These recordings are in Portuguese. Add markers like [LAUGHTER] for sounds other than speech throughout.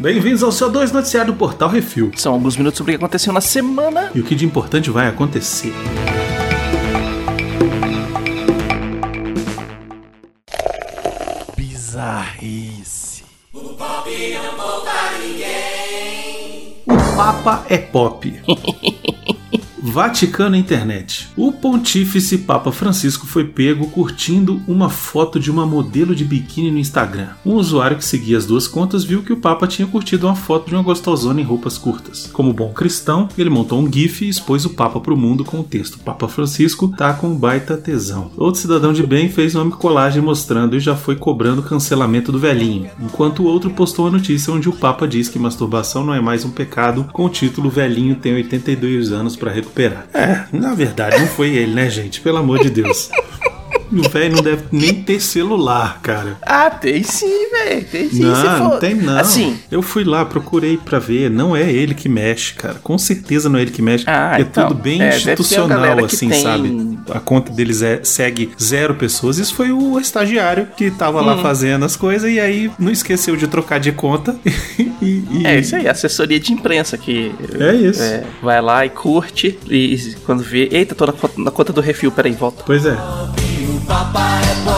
Bem-vindos ao seu 2 noticiário do Portal Refil. São alguns minutos sobre o que aconteceu na semana. E o que de importante vai acontecer. Bizarrice. O Papa é pop. [LAUGHS] Vaticano Internet. O pontífice Papa Francisco foi pego curtindo uma foto de uma modelo de biquíni no Instagram. Um usuário que seguia as duas contas viu que o Papa tinha curtido uma foto de uma gostosona em roupas curtas. Como bom cristão, ele montou um GIF e expôs o Papa para o mundo com o texto: Papa Francisco tá com baita tesão. Outro cidadão de bem fez uma colagem mostrando e já foi cobrando cancelamento do velhinho, enquanto o outro postou a notícia onde o Papa diz que masturbação não é mais um pecado, com o título Velhinho tem 82 anos para recuperar É, na verdade não foi ele, né, gente? Pelo amor de Deus. O velho não deve nem ter celular, cara. Ah, tem sim, velho. Tem sim. Não, não tem não. Assim. Eu fui lá, procurei pra ver. Não é ele que mexe, cara. Com certeza não é ele que mexe. Ah, é então, tudo bem é, institucional, assim, tem... sabe? A conta deles é, segue zero pessoas. Isso foi o estagiário que tava hum. lá fazendo as coisas e aí não esqueceu de trocar de conta. [LAUGHS] e, e... É isso aí, assessoria de imprensa que. É isso. É, vai lá e curte. E quando vê. Eita, tô na, na conta do refil, peraí, volta. Pois é. Papa é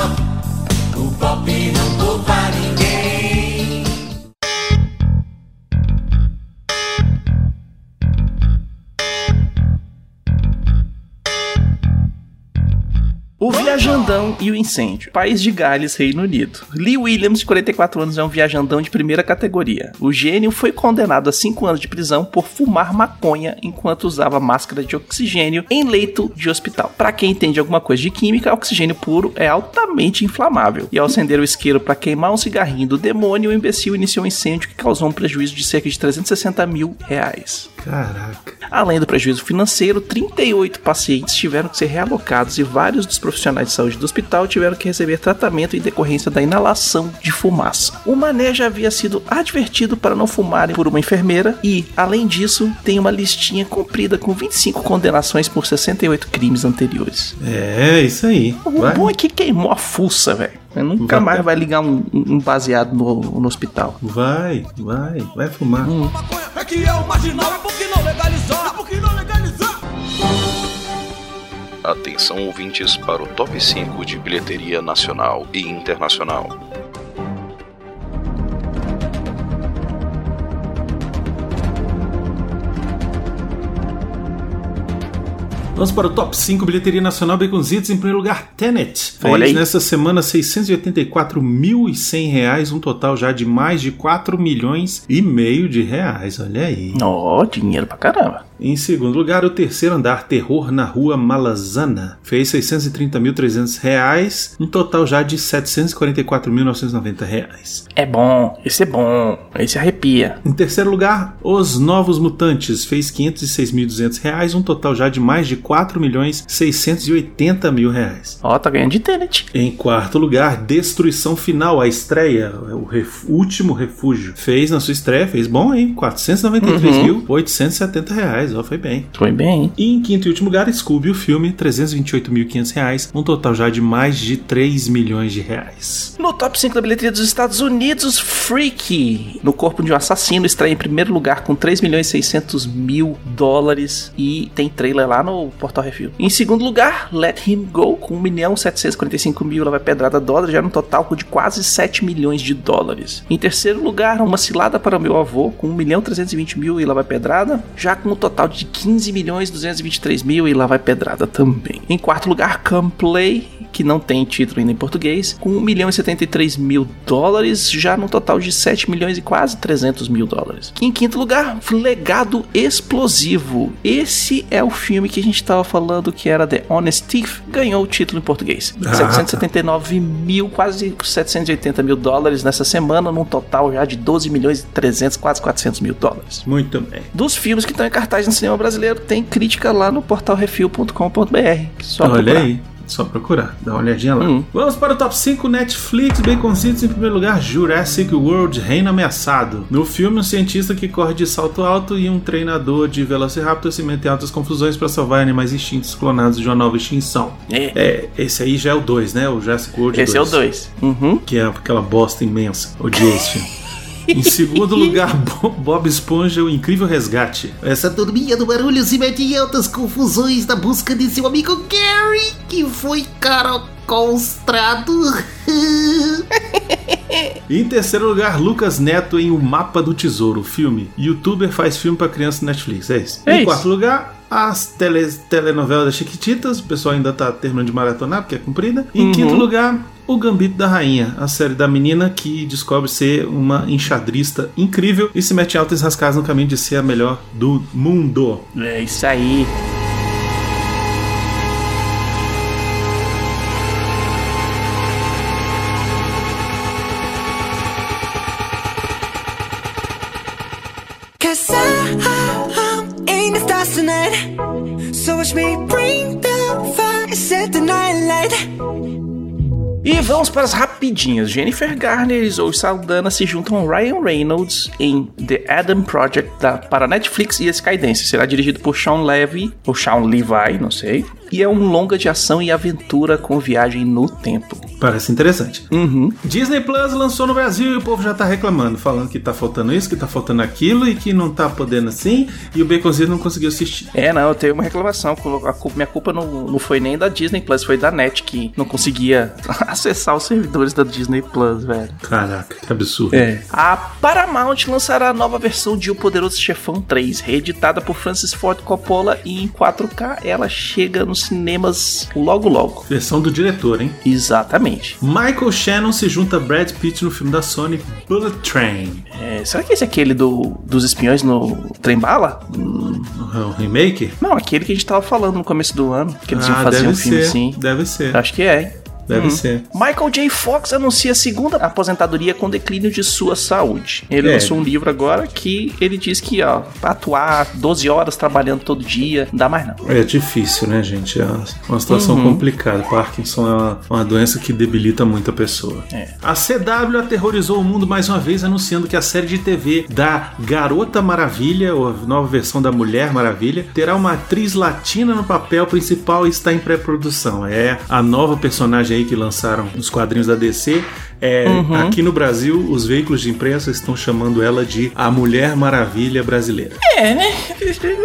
E o Incêndio. País de Gales, Reino Unido. Lee Williams, de 44 anos, é um viajandão de primeira categoria. O gênio foi condenado a 5 anos de prisão por fumar maconha enquanto usava máscara de oxigênio em leito de hospital. Para quem entende alguma coisa de química, oxigênio puro é altamente inflamável. E ao acender o isqueiro para queimar um cigarrinho do demônio, o imbecil iniciou um incêndio que causou um prejuízo de cerca de 360 mil reais. Caraca. Além do prejuízo financeiro, 38 pacientes tiveram que ser realocados e vários dos profissionais de saúde do hospital tiveram que receber tratamento em decorrência da inalação de fumaça. O Mané já havia sido advertido para não fumarem por uma enfermeira e, além disso, tem uma listinha comprida com 25 condenações por 68 crimes anteriores. É, isso aí. O vai. bom é que queimou a fuça, velho. Nunca vai. mais vai ligar um, um baseado no, no, hospital. Vai, vai, vai fumar. Hum. É que é o marginal, é porque não legalizar, é porque não legalizar. Atenção ouvintes para o top 5 de bilheteria nacional e internacional. Vamos para o top 5 bilheteria nacional Baconzitos. Em primeiro lugar, Tenet. Fez nessa semana 684.100 reais, um total já de mais de 4 milhões e meio de reais. Olha aí. Ó, oh, dinheiro pra caramba. Em segundo lugar, o terceiro andar, Terror na Rua Malazana, fez 630.300 reais, um total já de 744.990 reais. É bom, esse é bom, esse arrepia. Em terceiro lugar, Os Novos Mutantes, fez 506.200 reais, um total já de mais de 4 milhões 680 mil reais. Ó, oh, tá ganhando de Tenet. Em quarto lugar, Destruição Final, a estreia, o ref, último refúgio, fez na sua estreia, fez bom, hein? 493.870 uhum. reais, ó, foi bem. Foi bem. E em quinto e último lugar, Scooby, o filme, 328.500 reais, um total já de mais de 3 milhões de reais. No top 5 da bilheteria dos Estados Unidos, Freaky, no corpo de um assassino, estreia em primeiro lugar com 3 milhões e 600 mil dólares e tem trailer lá no Portal Refil. Em segundo lugar, Let Him Go, com 1 milhão 745 mil, ela vai pedrada dólares, já no total de quase 7 milhões de dólares. Em terceiro lugar, Uma Cilada para o Meu Avô, com 1 milhão 320 mil e ela vai pedrada, já com um total total de 15 milhões 223 mil e lá vai pedrada também. Em quarto lugar, Come Play, que não tem título ainda em português, com 1 milhão e 73 mil dólares, já no total de 7 milhões e quase 300 mil dólares. Em quinto lugar, Legado Explosivo. Esse é o filme que a gente estava falando que era The Honest Thief, ganhou o título em português. Ah, 779 tá. mil, quase 780 mil dólares nessa semana, num total já de 12 milhões e 300, quase 400 mil dólares. Muito bem. Dos filmes que estão em cartaz no cinema brasileiro, tem crítica lá no portal refil.com.br. Olha procurar. aí. Só procurar, dá uma olhadinha lá. Hum. Vamos para o top 5 Netflix, Baconzitos em primeiro lugar, Jurassic World, Reino Ameaçado. No filme, um cientista que corre de salto alto e um treinador de Velociraptor se metem em altas confusões para salvar animais extintos clonados de uma nova extinção. É. É, esse aí já é o 2, né? O Jurassic World Esse é o 2. Uhum. Que é aquela bosta imensa. Odiei esse filme. Em segundo lugar, [LAUGHS] Bo- Bob Esponja, o incrível resgate. Essa turminha do barulho se mete em altas confusões na busca de seu amigo Gary, que foi [LAUGHS] Em terceiro lugar, Lucas Neto em O Mapa do Tesouro, o filme. Youtuber faz filme pra criança no Netflix, é isso. É em isso. quarto lugar, as tele, telenovelas das Chiquititas, o pessoal ainda tá terminando de maratonar porque é comprida. Em Uhum. quinto lugar, O Gambito da Rainha, a série da menina que descobre ser uma enxadrista incrível e se mete em altas rascadas no caminho de ser a melhor do mundo. É isso aí. E vamos para as rapidinhas. Jennifer Garner e Zoe Saldana se juntam a Ryan Reynolds em The Adam Project da, para Netflix e Skydance. Será dirigido por Sean Levy, ou Sean Levi, não sei. E é um longa de ação e aventura com viagem no tempo. Parece interessante. Uhum. Disney Plus lançou no Brasil e o povo já tá reclamando, falando que tá faltando isso, que tá faltando aquilo e que não tá podendo assim, e o Baconzito não conseguiu assistir. É, não, eu tenho uma reclamação. A culpa- minha culpa não, não foi nem da Disney Plus, foi da NET que não conseguia [LAUGHS] acessar os servidores da Disney Plus, velho. Caraca, que absurdo. É. A Paramount lançará a nova versão de O Poderoso Chefão 3, reeditada por Francis Ford Coppola e em 4K. Ela chega nos cinemas logo logo. Versão do diretor, hein? Exatamente. Michael Shannon se junta a Brad Pitt no filme da Sony Bullet Train. É, será que esse é aquele do, dos espiões no Trem Bala? O remake? Não, aquele que a gente tava falando no começo do ano. Que eles iam ah, fazer deve um filme ser. assim. Deve ser. Acho que é, hein? Deve ser. Michael J. Fox anuncia a segunda aposentadoria com declínio de sua saúde. Ele É. lançou um livro agora que ele diz que, ó, atuar 12 horas trabalhando todo dia, não dá mais não. É difícil, né, gente? É uma situação Uhum. complicada. Parkinson é uma, uma doença que debilita muito a pessoa. É. A CW aterrorizou o mundo mais uma vez, anunciando que a série de TV da Garota Maravilha, ou a nova versão da Mulher Maravilha, terá uma atriz latina no papel principal e está em pré-produção. É a nova personagem aí que lançaram nos quadrinhos da DC. É, Uhum. Aqui no Brasil, os veículos de imprensa estão chamando ela de a Mulher Maravilha brasileira. É, né?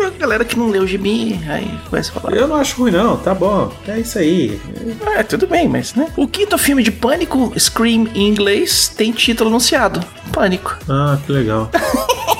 A galera que não leu o gibi, aí começa a falar. Eu não acho ruim, não, tá bom. É isso aí. É, tudo bem, mas, né? O quinto filme de Pânico, Scream em inglês, tem título anunciado. Pânico. Ah, que legal. [LAUGHS]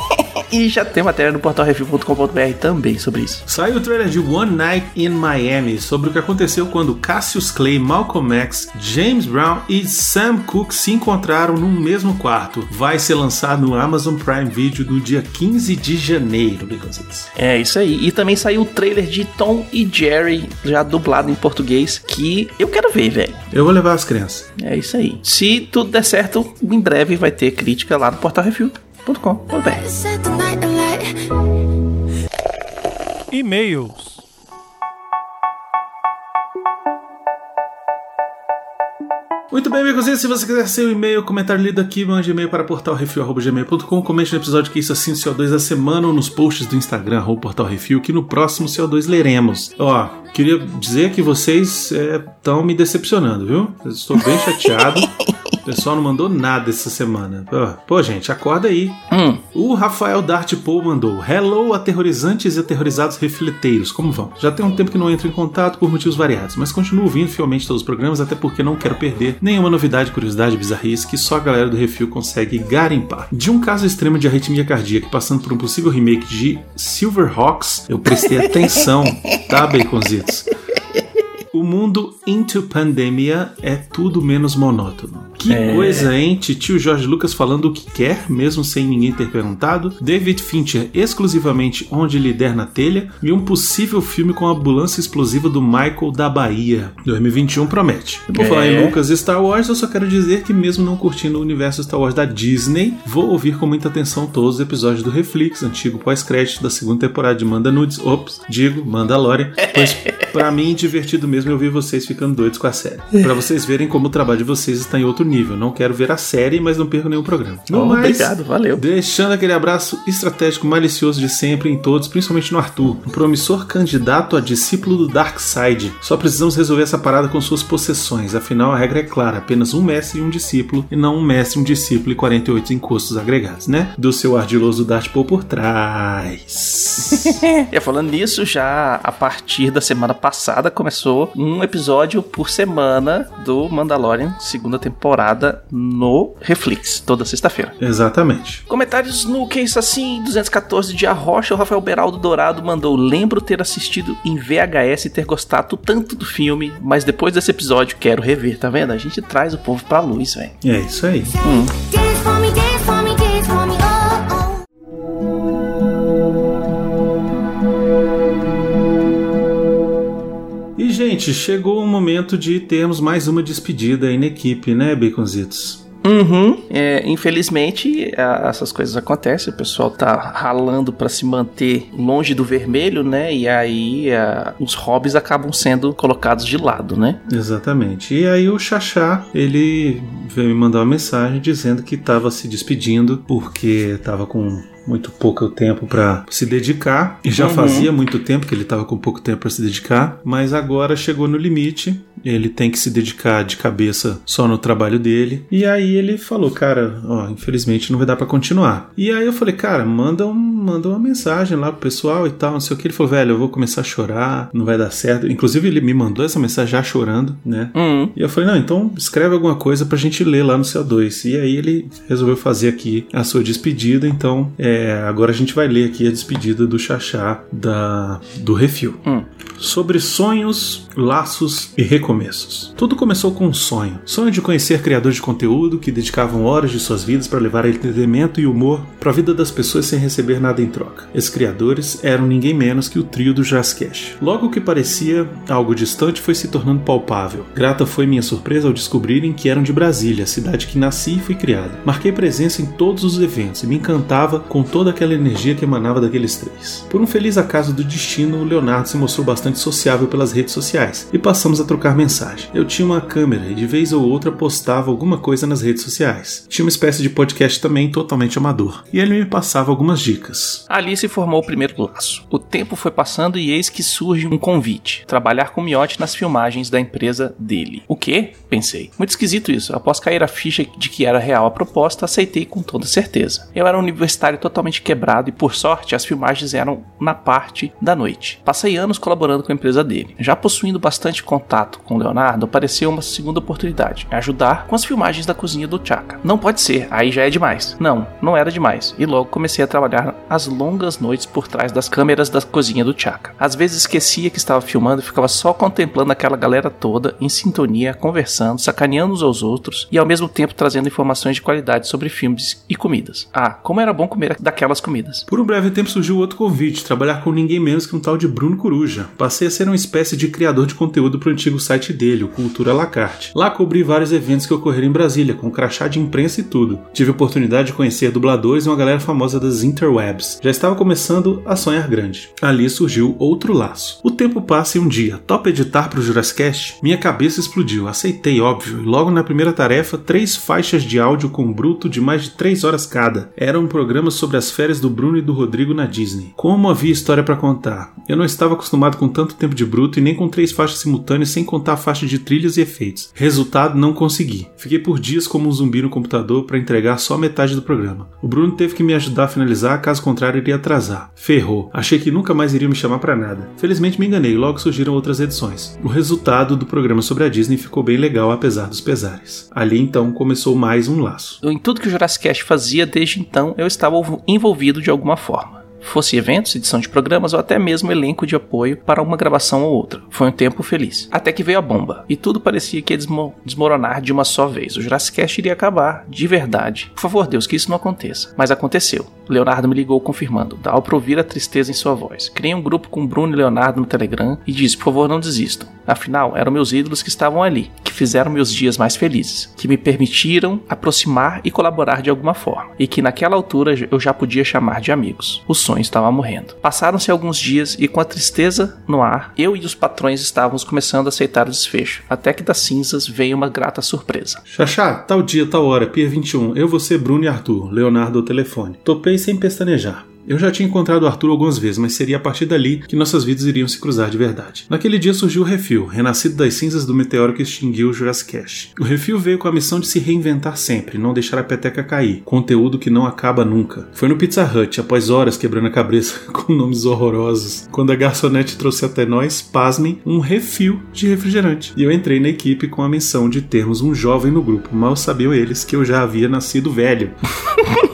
E já tem matéria no portalrefil.com.br também sobre isso. Saiu o trailer de One Night in Miami sobre o que aconteceu quando Cassius Clay, Malcolm X, James Brown e Sam Cooke se encontraram no mesmo quarto. Vai ser lançado no Amazon Prime Video no dia 15 de janeiro, Baconzitos. É isso aí. E também saiu o trailer de Tom e Jerry, já dublado em português, que eu quero ver, velho. Eu vou levar as crianças. É isso aí. Se tudo der certo, em breve vai ter crítica lá no portalrefil.com.br. Set E-mails. Muito bem, amigos, se você quiser seu e-mail, comentário lido aqui, mande e-mail para portalrefil.gmail.com, comente no episódio que isso assim, CO2 da semana ou nos posts do Instagram, arroba Portal Refil, que no próximo CO2 leremos. Ó, queria dizer que vocês estão me decepcionando, viu? Eu estou bem chateado. [LAUGHS] O pessoal não mandou nada essa semana. Pô, Pô, gente, acorda aí. Hum, O Rafael Dart Paul mandou: Hello, aterrorizantes e aterrorizados refleteiros, como vão? Já tem um tempo que não entro em contato por motivos variados, mas continuo ouvindo fielmente todos os programas, até porque não quero perder nenhuma novidade, curiosidade, bizarrice que só a galera do Refil consegue garimpar. De um caso extremo de arritmia cardíaca passando por um possível remake de Silverhawks, eu prestei atenção, tá, Baconzitos? O mundo into pandemia é tudo menos monótono. Que É. coisa, hein? Titio Jorge Lucas falando o que quer, mesmo sem ninguém ter perguntado. David Fincher exclusivamente onde lhe der na telha. E um possível filme com a ambulância explosiva do Michael da Bahia. 2021 promete. E por É. falar em Lucas e Star Wars, eu só quero dizer que mesmo não curtindo o universo Star Wars da Disney, vou ouvir com muita atenção todos os episódios do Reflex, antigo pós-crédito da segunda temporada de Manda Nudes. Ops, digo, Mandalorian. Pois pra mim, divertido mesmo mesmo é ouvir vocês ficando doidos com a série. Pra vocês verem como o trabalho de vocês está em outro nível. Não quero ver a série, mas não perco nenhum programa. No Oh, mais, obrigado, valeu. Deixando aquele abraço estratégico malicioso de sempre em todos, principalmente no Arthur. Um promissor candidato a discípulo do Darkseid. Só precisamos resolver essa parada com suas possessões. Afinal, a regra é clara: apenas um mestre e um discípulo, e não um mestre, um discípulo e 48 encostos agregados, né? Do seu ardiloso Dartpool por trás. [LAUGHS] E falando nisso, já a partir da semana passada começou um episódio por semana do Mandalorian, segunda temporada, no Reflex, toda sexta-feira. Exatamente. Comentários no Que Isso Assim, 214 de Arrocha, o Rafael Beraldo Dourado mandou Lembro ter assistido em VHS e ter gostado tanto do filme, mas depois desse episódio quero rever, tá vendo? A gente traz o povo pra luz, velho. É isso aí. Dance gente, chegou o momento de termos mais uma despedida aí na equipe, né, Baconzitos? Uhum. É, infelizmente, a- essas coisas acontecem. O pessoal tá ralando pra se manter longe do vermelho, né? E aí a- os hobbies acabam sendo colocados de lado, né? Exatamente. E aí o Xaxá, ele veio me mandar uma mensagem dizendo que estava se despedindo porque estava com muito pouco tempo para se dedicar e já Uhum. fazia muito tempo que ele estava com pouco tempo para se dedicar, mas agora chegou no limite. Ele tem que se dedicar de cabeça só no trabalho dele. E aí ele falou, cara, ó, infelizmente não vai dar para continuar. E aí eu falei, cara, manda, um, manda uma mensagem lá pro pessoal e tal, não sei o que. Ele falou, velho, eu vou começar a chorar, não vai dar certo. Inclusive ele me mandou essa mensagem já chorando, né? Hum. E eu falei, não, então escreve alguma coisa pra gente ler lá no CO2. E aí ele resolveu fazer aqui a sua despedida, então é, agora a gente vai ler aqui a despedida do Xaxá da, do Refil. Hum. Sobre sonhos, laços e recomeços. Tudo começou com um sonho. Sonho de conhecer criadores de conteúdo que dedicavam horas de suas vidas para levar entretenimento e humor para a vida das pessoas sem receber nada em troca. Esses criadores eram ninguém menos que o trio do Jazzcash. Logo o que parecia algo distante foi se tornando palpável. Grata foi minha surpresa ao descobrirem que eram de Brasília, cidade que nasci e fui criado. Marquei presença em todos os eventos e me encantava com toda aquela energia que emanava daqueles três. Por um feliz acaso do destino, o Leonardo se mostrou bastante sociável pelas redes sociais e passamos a trocar mensagem. Eu tinha uma câmera e de vez ou outra postava alguma coisa nas redes sociais. Tinha uma espécie de podcast também totalmente amador. E ele me passava algumas dicas. Ali se formou o primeiro laço. O tempo foi passando e eis que surge um convite: trabalhar com Miotti nas filmagens da empresa dele. O quê? Pensei. Muito esquisito isso. Após cair a ficha de que era real a proposta, aceitei com toda certeza. Eu era um universitário totalmente quebrado e, por sorte, as filmagens eram na parte da noite. Passei anos colaborando com a empresa dele. Já possuindo bastante contato com Leonardo, apareceu uma segunda oportunidade: ajudar com as filmagens da cozinha do Chaka. Não pode ser, aí já é demais. Não, não era demais. E logo comecei a trabalhar as longas noites por trás das câmeras da cozinha do Chaka. Às vezes esquecia que estava filmando e ficava só contemplando aquela galera toda em sintonia, conversando, sacaneando uns aos outros e ao mesmo tempo trazendo informações de qualidade sobre filmes e comidas. Ah, como era bom comer daquelas comidas. Por um breve tempo surgiu outro convite, trabalhar com ninguém menos que um tal de Bruno Coruja. Passei a ser uma espécie de criador de conteúdo para o antigo site dele, o Cultura à la carte. Lá cobri vários eventos que ocorreram em Brasília, com crachá de imprensa e tudo. Tive a oportunidade de conhecer dubladores e uma galera famosa das interwebs. Já estava começando a sonhar grande. Ali surgiu outro laço. O tempo passa e um dia, top editar para o Jurassicast? Minha cabeça explodiu, aceitei, óbvio, e logo na primeira tarefa, três faixas de áudio com bruto de mais de três horas cada. Era um programa sobre as férias do Bruno e do Rodrigo na Disney. Como havia história para contar? Eu não estava acostumado com tanto tempo de bruto e nem com três faixas simultâneas sem contar a faixa de trilhas e efeitos. Resultado, não consegui. Fiquei por dias como um zumbi no computador para entregar só metade do programa. O Bruno teve que me ajudar a finalizar, caso contrário iria atrasar. Ferrou. Achei que nunca mais iria me chamar para nada. Felizmente me enganei logo surgiram outras edições. O resultado do programa sobre a Disney ficou bem legal apesar dos pesares. Ali então começou mais um laço. Em tudo que o Jurassic Cast fazia desde então, eu estava envolvido de alguma forma. Fosse eventos, edição de programas ou até mesmo elenco de apoio para uma gravação ou outra. Foi um tempo feliz. Até que veio a bomba. E tudo parecia que ia desmo desmoronar de uma só vez. O Jurassic Cast iria acabar, de verdade. Por favor, Deus, que isso não aconteça. Mas aconteceu. Leonardo me ligou confirmando. Dá pra ouvir a tristeza em sua voz. Criei um grupo com Bruno e Leonardo no Telegram e disse: por favor, não desistam. Afinal, eram meus ídolos que estavam ali, que fizeram meus dias mais felizes, que me permitiram aproximar e colaborar de alguma forma, e que naquela altura eu já podia chamar de amigos. Sonho estava morrendo. Passaram-se alguns dias e, com a tristeza no ar, eu e os patrões estávamos começando a aceitar o desfecho, até que das cinzas veio uma grata surpresa. Xaxá, tal dia, tal hora, Pia 21. Eu, você, Bruno e Arthur. Leonardo ao telefone. Topei sem pestanejar. Eu já tinha encontrado o Arthur algumas vezes, mas seria a partir dali que nossas vidas iriam se cruzar de verdade. Naquele dia surgiu o Refil, renascido das cinzas do meteoro que extinguiu o Jurassic Cash. O Refil veio com a missão de se reinventar sempre, não deixar a peteca cair, conteúdo que não acaba nunca. Foi no Pizza Hut, após horas quebrando a cabeça [LAUGHS] com nomes horrorosos, quando a garçonete trouxe até nós, pasmem, um refil de refrigerante. E eu entrei na equipe com a missão de termos um jovem no grupo, mal sabiam eles que eu já havia nascido velho. [LAUGHS]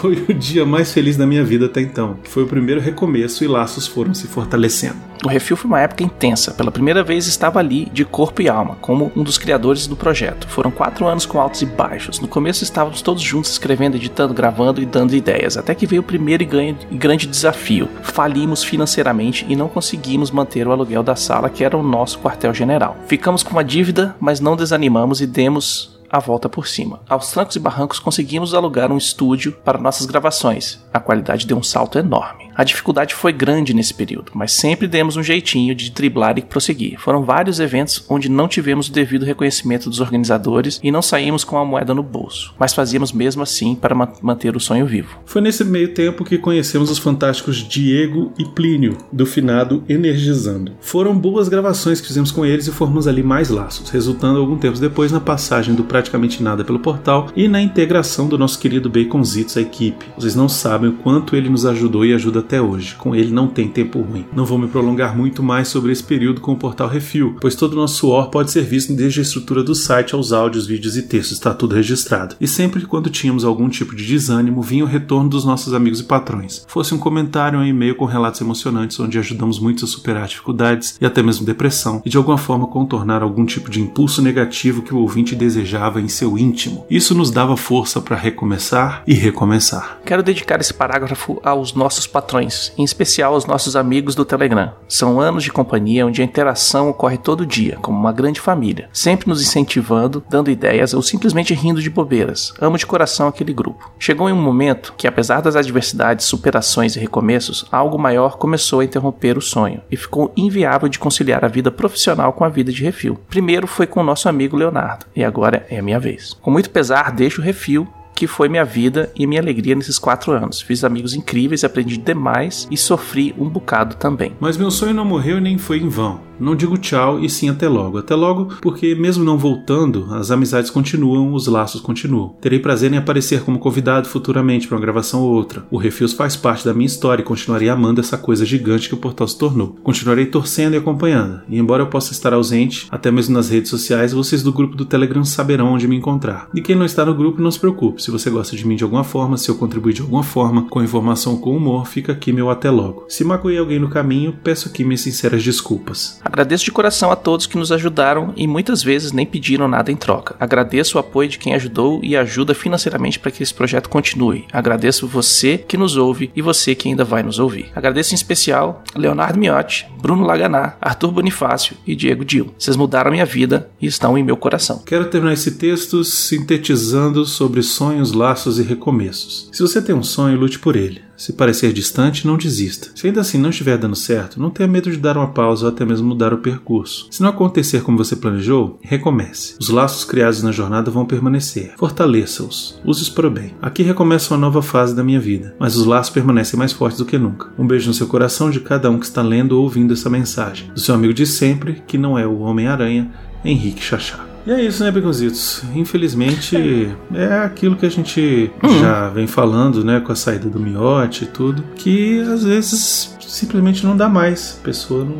Foi o dia mais feliz da minha vida até então. Foi o primeiro recomeço e laços foram se fortalecendo. O Refil foi uma época intensa. Pela primeira vez estava ali, de corpo e alma, como um dos criadores do projeto. Foram quatro anos com altos e baixos. No começo estávamos todos juntos escrevendo, editando, gravando e dando ideias. Até que veio o primeiro e, grande desafio. Falimos financeiramente e não conseguimos manter o aluguel da sala, que era o nosso quartel-general. Ficamos com uma dívida, mas não desanimamos e demos a volta por cima. Aos trancos e barrancos conseguimos alugar um estúdio para nossas gravações. A qualidade deu um salto enorme. A dificuldade foi grande nesse período, mas sempre demos um jeitinho de driblar e prosseguir. Foram vários eventos onde não tivemos o devido reconhecimento dos organizadores e não saímos com a moeda no bolso, mas fazíamos mesmo assim para ma- manter o sonho vivo. Foi nesse meio tempo que conhecemos os fantásticos Diego e Plínio, do finado Energizando. Foram boas gravações que fizemos com eles e formamos ali mais laços, resultando algum tempo depois na passagem do Praticamente Nada pelo portal e na integração do nosso querido Baconzitos à equipe. Vocês não sabem o quanto ele nos ajudou e ajuda até hoje. Com ele não tem tempo ruim. Não vou me prolongar muito mais sobre esse período com o portal Refil, pois todo o nosso suor pode ser visto desde a estrutura do site aos áudios, vídeos e textos, está tudo registrado. E sempre quando tínhamos algum tipo de desânimo, vinha o retorno dos nossos amigos e patrões. Fosse um comentário ou um e-mail com relatos emocionantes, onde ajudamos muito a superar dificuldades e até mesmo depressão, e de alguma forma contornar algum tipo de impulso negativo que o ouvinte desejava em seu íntimo. Isso nos dava força para recomeçar e recomeçar. Quero dedicar esse parágrafo aos nossos patrões, em especial aos nossos amigos do Telegram. São anos de companhia onde a interação ocorre todo dia, como uma grande família, sempre nos incentivando, dando ideias ou simplesmente rindo de bobeiras. Amo de coração aquele grupo. Chegou em um momento que, apesar das adversidades, superações e recomeços, algo maior começou a interromper o sonho e ficou inviável de conciliar a vida profissional com a vida de refil. Primeiro foi com o nosso amigo Leonardo, e agora é a minha vez. Com muito pesar, deixo o refil que foi minha vida e minha alegria nesses quatro anos. Fiz amigos incríveis, aprendi demais e sofri um bocado também. Mas meu sonho não morreu nem foi em vão. Não digo tchau e sim até logo. Até logo, porque mesmo não voltando, as amizades continuam, os laços continuam. Terei prazer em aparecer como convidado futuramente para uma gravação ou outra. O Refils faz parte da minha história e continuarei amando essa coisa gigante que o portal se tornou. Continuarei torcendo e acompanhando. E embora eu possa estar ausente, até mesmo nas redes sociais, vocês do grupo do Telegram saberão onde me encontrar. E quem não está no grupo, não se preocupe. Se você gosta de mim de alguma forma, se eu contribuir de alguma forma, com informação com humor, fica aqui meu até logo. Se magoei alguém no caminho, peço aqui minhas sinceras desculpas. Agradeço de coração a todos que nos ajudaram e muitas vezes nem pediram nada em troca. Agradeço o apoio de quem ajudou e ajuda financeiramente para que esse projeto continue. Agradeço você que nos ouve e você que ainda vai nos ouvir. Agradeço em especial Leonardo Miotti, Bruno Laganá, Arthur Bonifácio e Diego Dil. Vocês mudaram minha vida e estão em meu coração. Quero terminar esse texto sintetizando sobre sonhos, laços e recomeços. Se você tem um sonho, lute por ele. Se parecer distante, não desista. Se ainda assim não estiver dando certo, não tenha medo de dar uma pausa ou até mesmo mudar o percurso. Se não acontecer como você planejou, recomece. Os laços criados na jornada vão permanecer. Fortaleça-os. Use-os para o bem. Aqui recomeça uma nova fase da minha vida, mas os laços permanecem mais fortes do que nunca. Um beijo no seu coração de cada um que está lendo ou ouvindo essa mensagem. Do seu amigo de sempre, que não é o Homem-Aranha, Henrique Chachá. E é isso, né, Beconzitos? Infelizmente, é aquilo que a gente já vem falando, né, com a saída do miote e tudo, que às vezes simplesmente não dá mais. A pessoa não.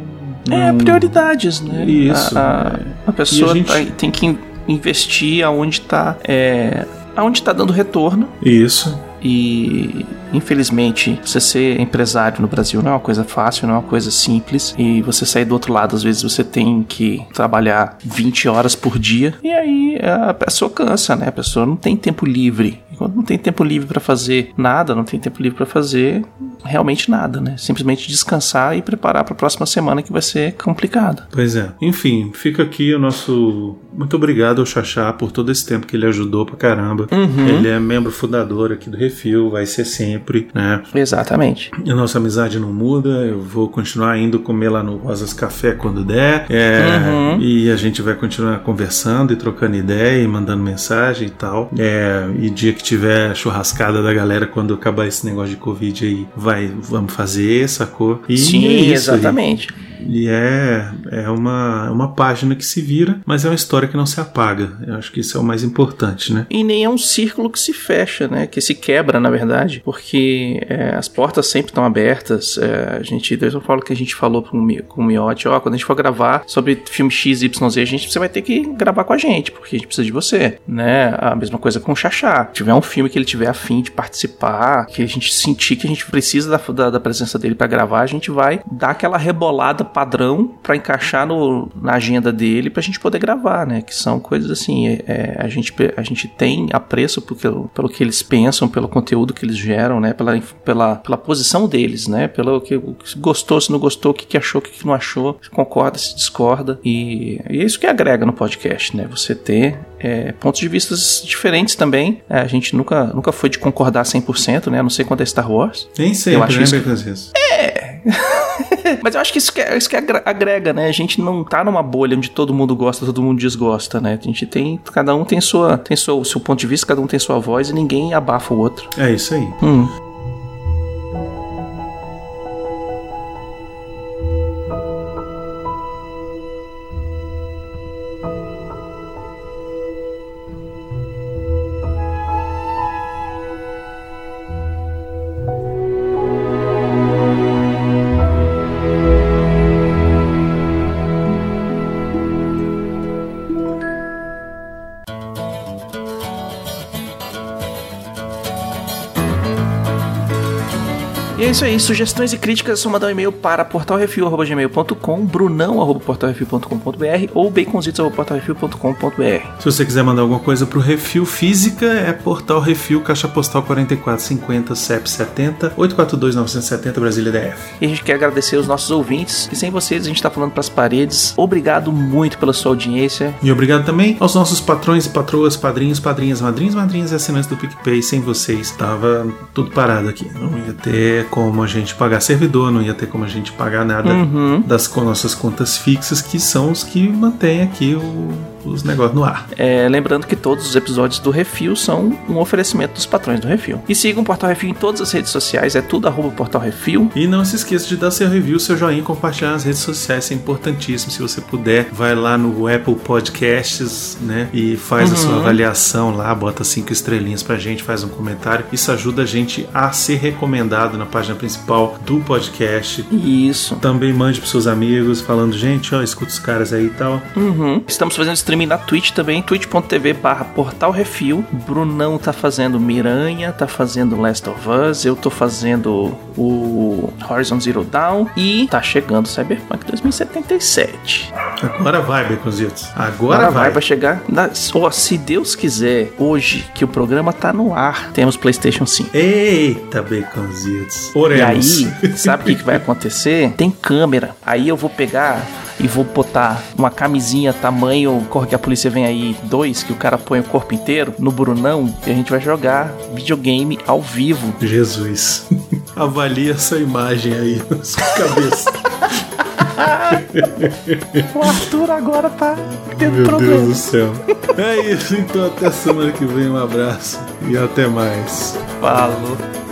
É não- prioridades, né? Isso, A, a- é. a pessoa a gente- tá- tem que in- investir aonde está é, aonde tá dando retorno Isso. E infelizmente você ser empresário no Brasil não é uma coisa fácil, não é uma coisa simples. E você sair do outro lado às vezes você tem que trabalhar 20 horas por dia. E aí a pessoa cansa, né? A pessoa não tem tempo livre E quando não tem tempo livre pra fazer nada, não tem tempo livre pra fazer realmente nada, né? Simplesmente descansar e preparar pra próxima semana que vai ser complicada. Pois é. Enfim, fica aqui o nosso. Muito obrigado ao Xaxá por todo esse tempo que ele ajudou pra caramba. Uhum. Ele é membro fundador aqui do Refil, vai ser sempre, né? Exatamente. A nossa amizade não muda, eu vou continuar indo comer lá no Rosas Café quando der. é, Uhum. E a gente vai continuar conversando e trocando ideia e mandando mensagem e tal. É, e dia que tiver churrascada da galera, quando acabar esse negócio de Covid aí, vai, vamos fazer, sacou? E Sim, é isso exatamente. E é, é uma, uma página que se vira, mas é uma história que não se apaga. Eu acho que isso é o mais importante, né? E nem é um círculo que se fecha, né? Que se quebra, na verdade. Porque é, as portas sempre estão abertas. É, a gente, eu falo que a gente falou com com o Miotti, ó, quando a gente for gravar sobre filme X, Y, Z, a gente, você vai ter que gravar com a gente, porque a gente precisa de você, né? A mesma coisa com o Xaxá. Se tiver um filme que ele tiver afim de participar, que a gente sentir que a gente precisa da, da, da presença dele pra gravar, a gente vai dar aquela rebolada padrão pra encaixar no, na agenda dele pra gente poder gravar, né? Que são coisas assim, é, é, a, gente, a gente tem apreço pelo, pelo que eles pensam, pelo conteúdo que eles geram, né? Pela, pela, pela posição deles, né? Pelo que gostou, se não gostou, o que, que achou, o que, que não achou, se concorda, se discorda. E, e é isso que agrega no podcast, né? Você ter é, pontos de vista diferentes também. É, a gente nunca, nunca foi de concordar 100%, né? A não sei quanto é Star Wars. Nem sempre, acho né, isso- [LAUGHS] Mas eu acho que isso que, é, isso que agrega, né? A gente não tá numa bolha onde todo mundo gosta, todo mundo desgosta, né? A gente tem. Cada um tem sua tem o seu ponto de vista, cada um tem sua voz e ninguém abafa o outro. É isso aí. Hum. E é isso aí. Sugestões e críticas é só mandar um e-mail para portalrefil.gmail.com, brunão.portalrefil.com.br ou baconzitos.portalrefil.com.br. Se você quiser mandar alguma coisa pro Refil Física, é Portal Refil, Caixa Postal 4450, CEP 70, 842 970, Brasília DF. E a gente quer agradecer os nossos ouvintes, que sem vocês a gente tá falando pras paredes. Obrigado muito pela sua audiência. E obrigado também aos nossos patrões e patroas, padrinhos, padrinhas, madrinhas, madrinhas e assinantes do PicPay. Sem vocês, tava tudo parado aqui. Não ia ter como a gente pagar servidor, não ia ter como a gente pagar nada Uhum. das nossas contas fixas, que são os que mantêm aqui o- os negócios no ar. É, lembrando que todos os episódios do Refil são um oferecimento dos patrões do Refil. E sigam o Portal Refil em todas as redes sociais, é tudo arroba Portal Refil. E não se esqueça de dar seu review, seu joinha e compartilhar nas redes sociais, isso é importantíssimo. Se você puder, vai lá no Apple Podcasts, né? E faz a sua avaliação lá, bota cinco estrelinhas pra gente, faz um comentário. Isso ajuda a gente a ser recomendado na página principal do podcast. Isso. Também mande pros seus amigos, falando, gente, ó, escuta os caras aí e tal. Uhum. Estamos fazendo streaming na Twitch também, twitch.tv barra Portal Refil. Brunão tá fazendo Miranha, tá fazendo Last of Us, eu tô fazendo o Horizon Zero Dawn e tá chegando Cyberpunk 2077. Agora vai, Beconzitos. Agora, Agora vai. vai, vai chegar. Na, ó, se Deus quiser, hoje que o programa tá no ar, temos PlayStation 5. Eita, Beconzitos. E Oremos. aí, sabe o que, que vai [LAUGHS] acontecer? Tem câmera. Aí eu vou pegar e vou botar uma camisinha tamanho Corre que a polícia vem aí 2, que o cara põe o corpo inteiro, no Brunão, e a gente vai jogar videogame ao vivo. Jesus. [LAUGHS] Avalie essa imagem aí na [LAUGHS] sua cabeça. [LAUGHS] O Arthur agora tá tendo Meu problema. Deus do céu. É isso, então até semana que vem. Um abraço e até mais. Falou.